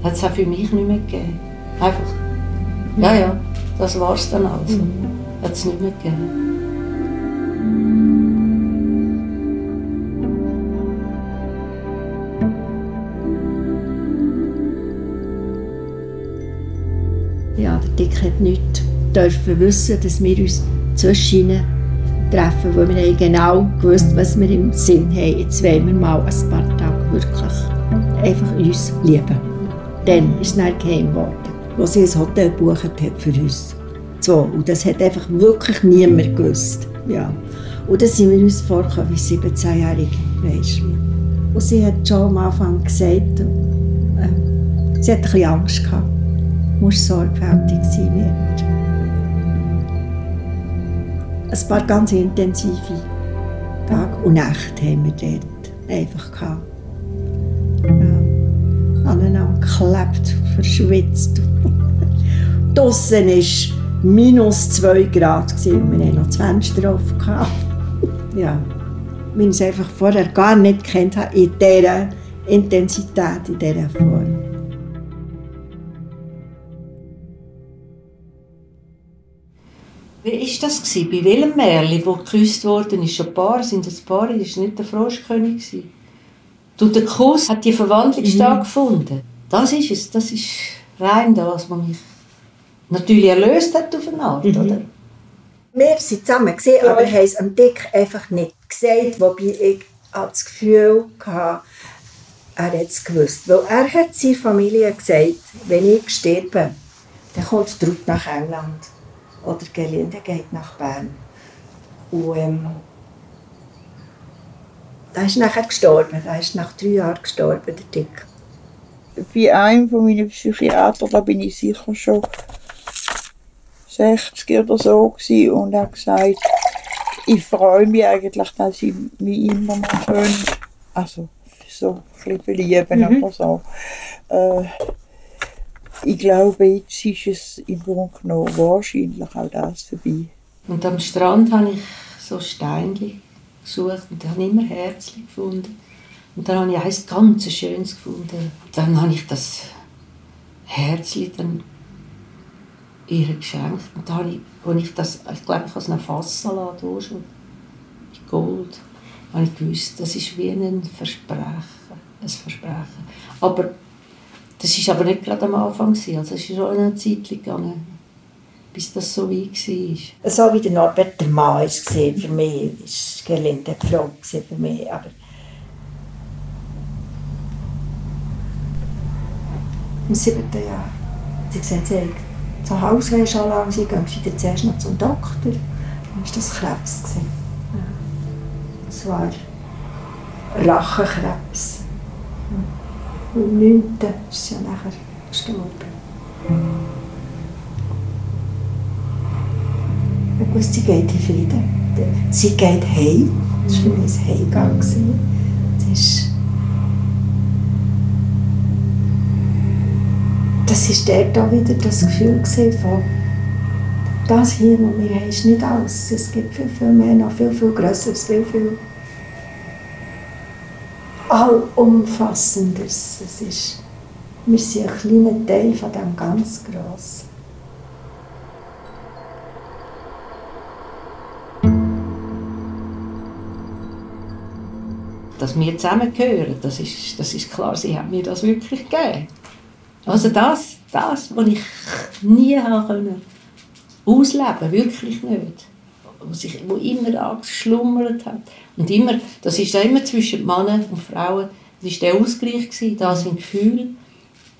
Das hat es auch für mich nicht mehr gegeben. Einfach, ja, ja, das war es dann also. Mhm. Hat es nicht mehr gegeben. Ja, der Dick hat nicht dürfen wissen, dass wir uns zwischen treffen, wo wir haben genau gewusst, was wir im Sinn haben. Jetzt wollen wir mal ein paar Tage wirklich einfach uns lieben. Dann ist es dann geheim geworden, wo sie ein Hotel gebucht hat für uns. So, und das hat einfach wirklich niemand gewusst. Ja. Und dann sind wir uns vorgekommen wie 17-Jährige, weißt du. Und sie hat schon am Anfang gesagt, äh, sie hat ein bisschen Angst gehabt. Du musst sorgfältig sein mit. Ein paar ganz intensive Tage und Nächte haben wir dort einfach gehabt. Ja. Aneinander geklebt, verschwitzt. Draussen war minus 2 Grad und wir hatten noch das Fenster offen. ja. Weil ich es einfach vorher gar nicht kennt habe, in dieser Intensität, in dieser Form. Wie war das? Gewesen? Bei welchem Märchen, wo geküsst worden ist? Ein Paar, sind das Paar, das war nicht der Froschkönig. Gewesen. Und der Kuss hat die Verwandlung mhm. stattgefunden. Das ist es, das ist rein das, was mich natürlich erlöst hat auf eine Art, mhm. oder? Wir sind zusammen gesehen, ja. aber haben es am Dick einfach nicht gesagt, wobei ich das Gefühl hatte, er hat es gewusst. Weil er hat seiner Familie gesagt, wenn ich sterbe, dann kommt Trud nach England oder Gelinde geht nach Bern. Und ähm, da ist nachher gestorben. Er ist nach drei Jahren gestorben, der Dick. Bei einem von meinen Psychiatern, da bin ich sicher schon 60 oder so gewesen, und er hat gesagt, ich freue mich eigentlich, dass ich mich immer noch schön, also so ein bisschen verlieben mhm. oder so. Äh, ich glaube, jetzt ist es im Grunde genommen wahrscheinlich auch das vorbei. Und am Strand habe ich so Steinchen gesucht und habe immer Herzchen gefunden. Und dann habe ich eins ganz schönes gefunden. Dann habe ich das Herzchen dann ihr geschenkt. Und da habe ich, als ich das, ich glaube, ich habe es noch fassen lassen, schon, in Gold, habe ich gewusst, das ist wie ein Versprechen. Ein Versprechen. Aber das war aber nicht gerade am Anfang, also es ist schon eine Zeit gegangen, bis das so weit war. So wie der Norbert der Mann war für mich, war Gerlinde die Frau für mich, aber im siebten Jahr sie gesagt, sie zu Hause schon lange, sie gehen sie zuerst noch zum Doktor, dann war das Krebs. Und zwar Rachenkrebs. Und am 9. ist ja nachher gestorben. Ich wusste, sie geht in Frieden. Sie geht heim. Das war für mich ein Heimgang. Das ist das war dort auch wieder das Gefühl von, das hier, was wir haben, ist nicht alles. Es gibt viel, viel mehr, noch viel, viel Größeres, viel, viel allumfassendes. Es ist, wir sind ein kleiner Teil von dem ganz Grossen. Dass wir zusammengehören, das ist, das ist klar, sie haben mir das wirklich gegeben. Also das, das, was ich nie ausleben wirklich nicht. Was, ich, wo immer angeschlummert hat. Und immer, das ist immer zwischen Männern und Frauen, das war der Ausgleich, gewesen. da sind Gefühle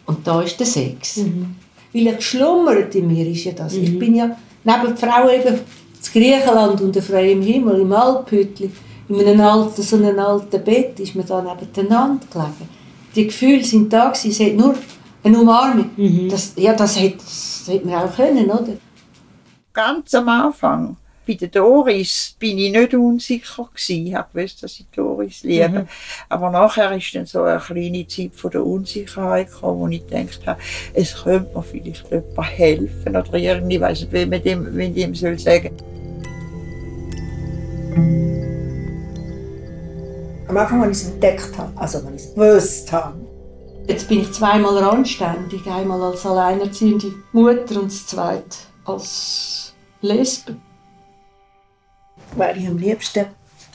und da ist der Sex. Mhm. Weil er geschlummert in mir ist ja das. Mhm. Ich bin ja neben Frauen eben in Griechenland unter freiem Himmel, im Alphütli, in einem alten, so einem alten Bett, ist man da nebeneinander gelegen. Die Gefühle sind da gewesen, es hat nur eine Umarmung. Mhm. Das, ja, das hätte, das hätte man auch können, oder? Ganz am Anfang bei der Doris bin ich nicht unsicher gewesen. Ich wusste, dass ich Doris liebe. Mhm. Aber nachher ist dann so eine kleine Zeit von der Unsicherheit gekommen, wo ich gedacht habe, es könnte mir vielleicht jemand helfen oder irgendwie, weiß nicht, wie man dem, wie dem soll sagen. Am Anfang, als ich es entdeckt habe, also als ich es gewusst habe, Jetzt bin ich zweimal randständig. Einmal als alleinerziehende Mutter und das zweite als Lesbe. Wäre ich am liebsten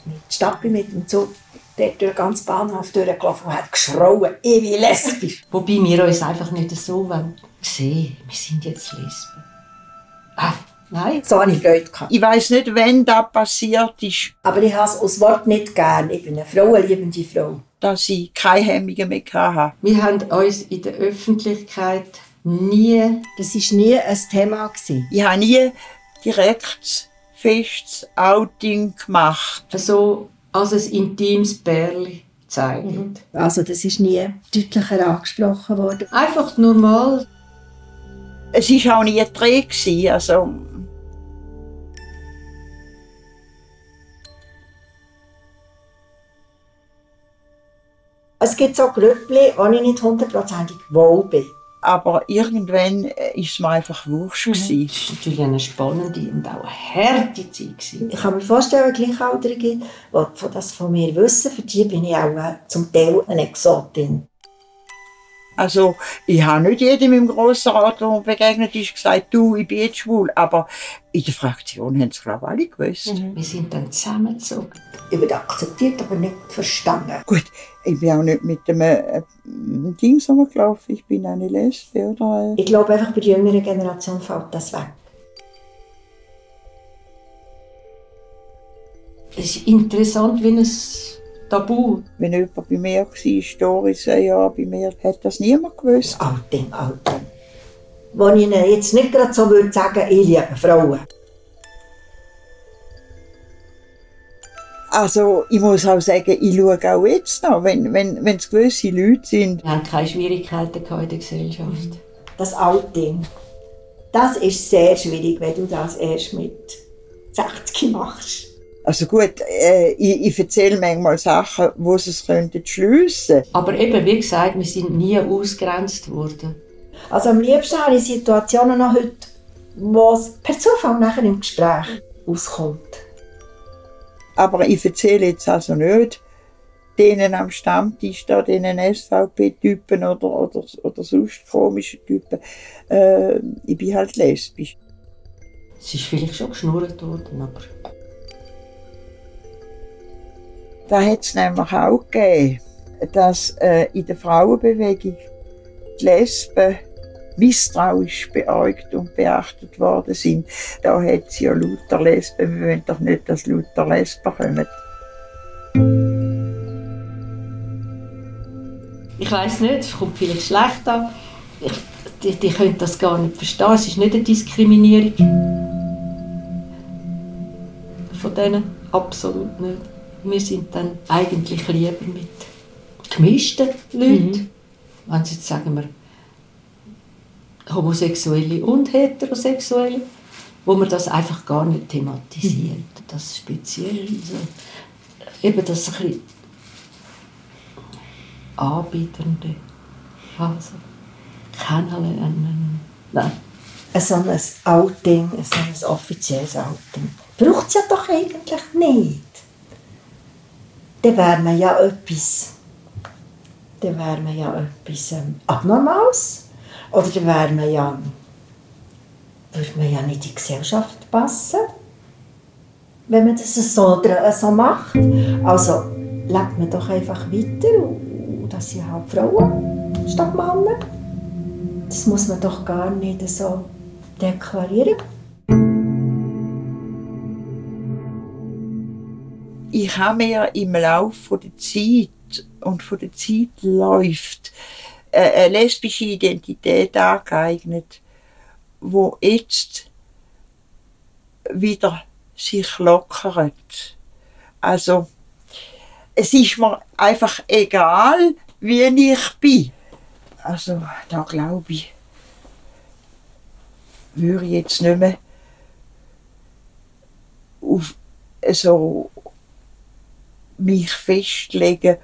mit der Stadt mit dem Zug dort durch den ganzen Bahnhof durchgelaufen und hat geschrauen, ich bin lesbisch. Wobei wir uns einfach nicht so sehen Wir sind jetzt Lesben. Ah, Nein. So habe ich Freude gehabt. Ich weiß nicht, wann das passiert ist, Aber ich habe es aus Wort nicht gern. Ich bin eine frauenliebende Frau. dass ich keine Hemmungen mehr hatte. Wir haben uns in der Öffentlichkeit nie Das war nie ein Thema. Gewesen. Ich habe nie direkt festes Outing gemacht. so als ein intimes Bärli gezeigt. Also das ist nie deutlicher angesprochen worden. Einfach normal. Es war auch nie ein Dreh. gewesen, Also, Es gibt so Grüppli, wo ich nicht hundertprozentig wohl bin. Aber irgendwann war es mir einfach wurscht. gewesen. Es war natürlich eine spannende und auch eine harte Zeit. gewesen. Ich kann mir vorstellen, Gleichaltrige, die das von mir wissen, für die bin ich auch äh, zum Teil eine Exotin. Also, ich habe nicht jedem im Grossrat, der mir begegnet ist, gesagt, du, ich bin jetzt schwul. Aber in der Fraktion haben es, glaube ich, alle gewusst. Wir sind dann zusammengezogen. Ich werde akzeptiert, aber nicht verstanden. Gut, ich bin auch nicht mit dem äh, Ding rumgelaufen. Ich bin eine Lesbe, oder? Ich glaube einfach, bei der jüngeren Generation fällt das weg. Es ist interessant, wie ein Tabu. Wenn jemand bei mir war, Doris, ein Jahr bei mir, hat das niemand gewusst. Das Outing, Outing. Wo ich Ihnen jetzt nicht gerade so würde sagen, ich liebe Frauen. Also, ich muss auch sagen, ich schaue auch jetzt noch, wenn, wenn, wenn es gewisse Leute sind. Wir haben keine Schwierigkeiten in der Gesellschaft. Das Outing, das ist sehr schwierig, wenn du das erst mit 60 machst. Also gut, äh, ich, ich erzähle manchmal Sachen, wo sie es könnten schliessen. Aber eben, wie gesagt, wir sind nie ausgrenzt worden. Also am liebsten habe ich Situationen noch heute, wo es per Zufall nachher im Gespräch auskommt. Aber ich erzähle jetzt also nicht denen am Stammtisch, da, denen SVP-Typen oder, oder, oder sonst komischen Typen, äh, ich bin halt lesbisch. Es ist vielleicht schon geschnurrt worden, aber Da hat es nämlich auch gegeben, dass äh, in der Frauenbewegung die Lesben misstrauisch beäugt und beachtet worden sind. Da hat es ja lauter Lesben, wir wollen doch nicht, dass lauter Lesben kommen. ich weiß nicht, es kommt vielleicht schlecht an. Ich, die, die können das gar nicht verstehen. Es ist nicht eine Diskriminierung von denen, absolut nicht. Wir sind dann eigentlich lieber mit gemischten Leuten. Wenn sie jetzt sagen wir Homosexuelle und Heterosexuelle, wo man das einfach gar nicht thematisiert. Das speziell, so, eben das ein bisschen Anbieternde, also kennenlernen. Nein. So ein Outing, so ein offizielles Outing, braucht es ja doch eigentlich nicht. Dann wäre man ja etwas, dann wäre man ja etwas ähm, Abnormales. Oder dann wäre man ja, würde man ja nicht in die Gesellschaft passen, wenn man das so, dr- so macht. Also lebt man doch einfach weiter und das sind halt Frauen statt Männer. Das muss man doch gar nicht so deklarieren. Ich habe mir im Laufe der Zeit und von der Zeit läuft äh, eine lesbische Identität angeeignet, wo jetzt wieder sich lockert. Also es ist mir einfach egal, wie ich bin. Also da glaube ich, würde ich jetzt nicht mehr auf so mich festlegen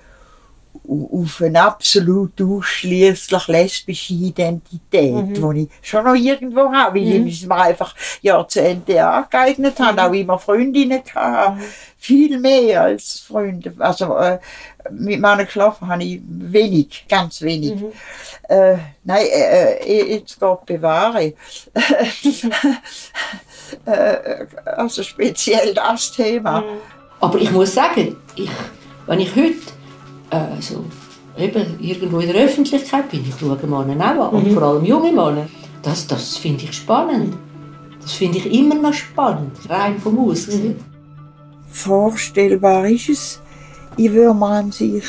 au- auf eine absolut ausschließlich lesbische Identität, die ich schon noch irgendwo habe, weil ich es mir einfach Jahrzehnte angeeignet habe, auch immer Freundinnen gehabt, viel mehr als Freunde. Also äh, mit Männern geschlafen habe ich wenig, ganz wenig. Äh, nein, äh, äh, jetzt Gott bewahre. äh, also speziell das Thema. Aber ich muss sagen, ich, wenn ich heute äh, so eben irgendwo in der Öffentlichkeit bin, ich schaue Männer auch an, und vor allem junge Männer, das, das finde ich spannend. Das finde ich immer noch spannend, rein vom Aussehen. Mhm. Vorstellbar ist es, ich würde mir an sich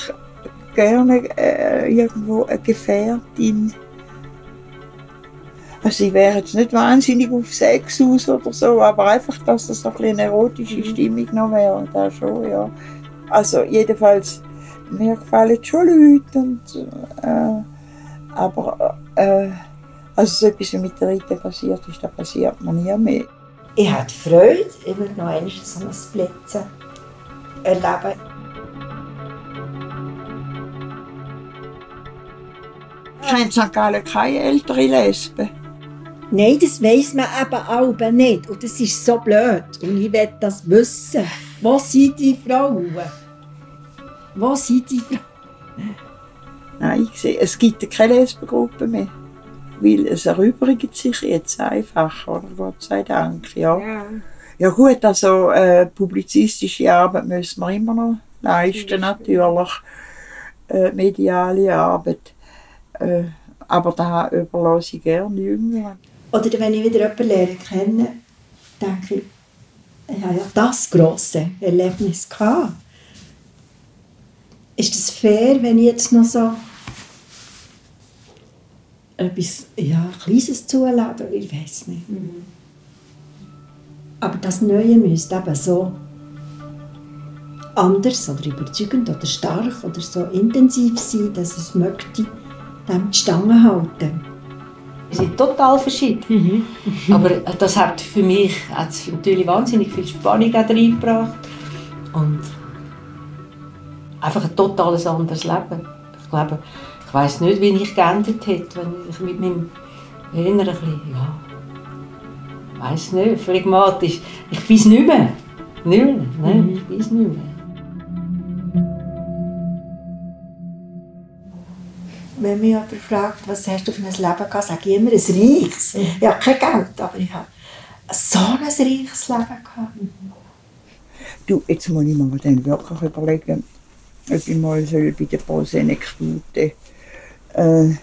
gerne äh, irgendwo eine Gefährtin. Also ich wäre jetzt nicht wahnsinnig auf Sex aus oder so, aber einfach, dass das so ein eine erotische mhm. Stimmung noch wäre, da schon, ja. Also jedenfalls, mir gefallen schon Leute und äh, aber äh, also so etwas mit der Rite passiert ist, da passiert mir nie mehr. Ich hatte Freude, ich würde noch einmal so ein Blitzen erleben. Kennt St. Gallen keine ältere Lesben? Nein, das weiss man eben auch nicht. Und das ist so blöd. Und ich will das wissen. Wo sind die Frauen? Wo sind die Frauen? Nein, ich sehe, es gibt keine Lesbengruppe mehr. Weil es erübrigt sich jetzt einfach, oder? Gott sei Dank, ja. Ja, ja gut, also äh, publizistische Arbeit müssen wir immer noch leisten, natürlich. Äh, mediale Arbeit. Äh, aber da überlasse ich gerne Jüngeren. Oder wenn ich wieder jemanden lerne kennen, denke ich, ich habe ja das grosse Erlebnis gehabt. Ist es fair, wenn ich jetzt noch so etwas ja, Kleines zuleben? Ich weiß nicht. Mhm. Aber das Neue müsste eben so anders oder überzeugend oder stark oder so intensiv sein, dass es möchte dem die Stange halten. Wir sind total verschieden. Mhm. Aber das hat für mich hat's natürlich wahnsinnig viel Spannung reingebracht. Und einfach ein totales anderes Leben. Ich glaube, ich weiß nicht, wie ich geändert hätte, wenn ich mit meinem Inneren ein bisschen, ja, weiß nicht, phlegmatisch. Ich weiß nicht mehr. Nicht mehr. Nein, mhm. ich weiß nicht mehr. Wenn mich jemand fragt, was hast du für ein Leben gehabt, sage ich immer ein reiches. Mhm. Ich habe kein Geld, aber ich habe so ein reiches Leben gehabt. Du, jetzt muss ich mir dann wirklich überlegen, ob ich mal soll bei der Prosenekstute äh,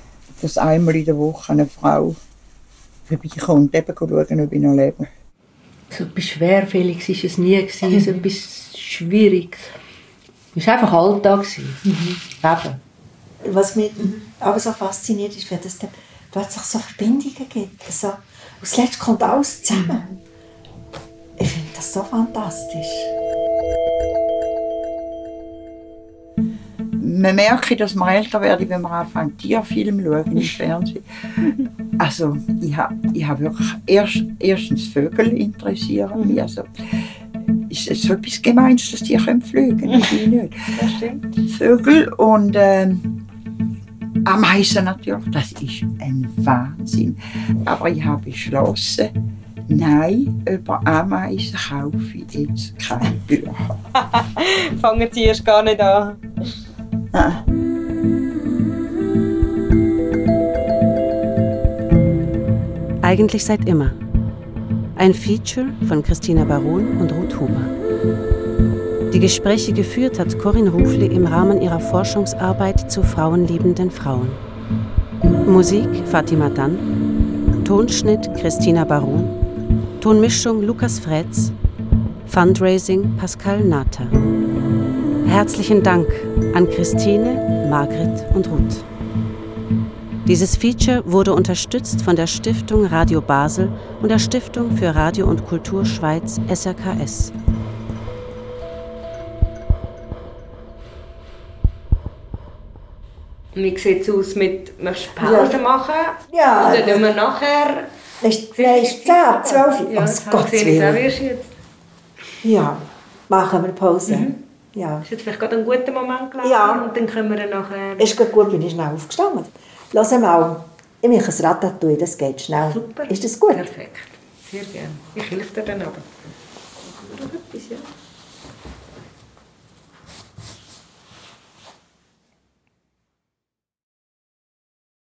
dass einmal in der Woche eine Frau vorbeikommt, eben schauen, ob ich noch lebe. So etwas Schwerfälliges war es nie, gewesen, so etwas Schwieriges. Es war einfach Alltag. Mhm. Leben was mich aber so fasziniert ist, es dann plötzlich so Verbindungen gibt. Also, und zuletzt kommt alles zusammen. Ich finde das so fantastisch. Man merkt, dass man älter wird, wenn man anfängt, Tierfilme schauen im Fernsehen. Also, ich habe ich hab wirklich erst, erstens Vögel interessieren mich. Also, ist es so etwas Gemeins, dass die können fliegen können? nicht. Das stimmt. Vögel und ähm, Ameisen natürlich, das ist ein Wahnsinn. Aber ich habe beschlossen, nein, über Ameisen kaufe ich jetzt keine Bücher. Fangen Sie erst gar nicht an. Ah. Eigentlich seit immer. Ein Feature von Christina Baron und Ruth Huber. Die Gespräche geführt hat Corinne Rufli im Rahmen ihrer Forschungsarbeit zu frauenliebenden Frauen. Musik Fatima Dann, Tonschnitt Christina Baron, Tonmischung Lukas Fretz, Fundraising Pascal Nata. Herzlichen Dank an Christine, Margret und Ruth. Dieses Feature wurde unterstützt von der Stiftung Radio Basel und der Stiftung für Radio und Kultur Schweiz SRKS. Wie sieht es aus mit, möchtest du Pause ja. machen? Ja. Oder tun wir nachher... Ist, nein, ist 10, 12 Ja, oh, Gott jetzt. Ja, machen wir Pause. Mhm. Ja. Ist jetzt vielleicht gerade ein guter Moment gelaufen ja. und dann können wir nachher... Ist gut, bin ich schnell aufgestanden. Lass mal, ich mache ein Ratatouille, das geht schnell. Super. Ist das gut? Perfekt, sehr gerne. Ich helfe dir dann aber.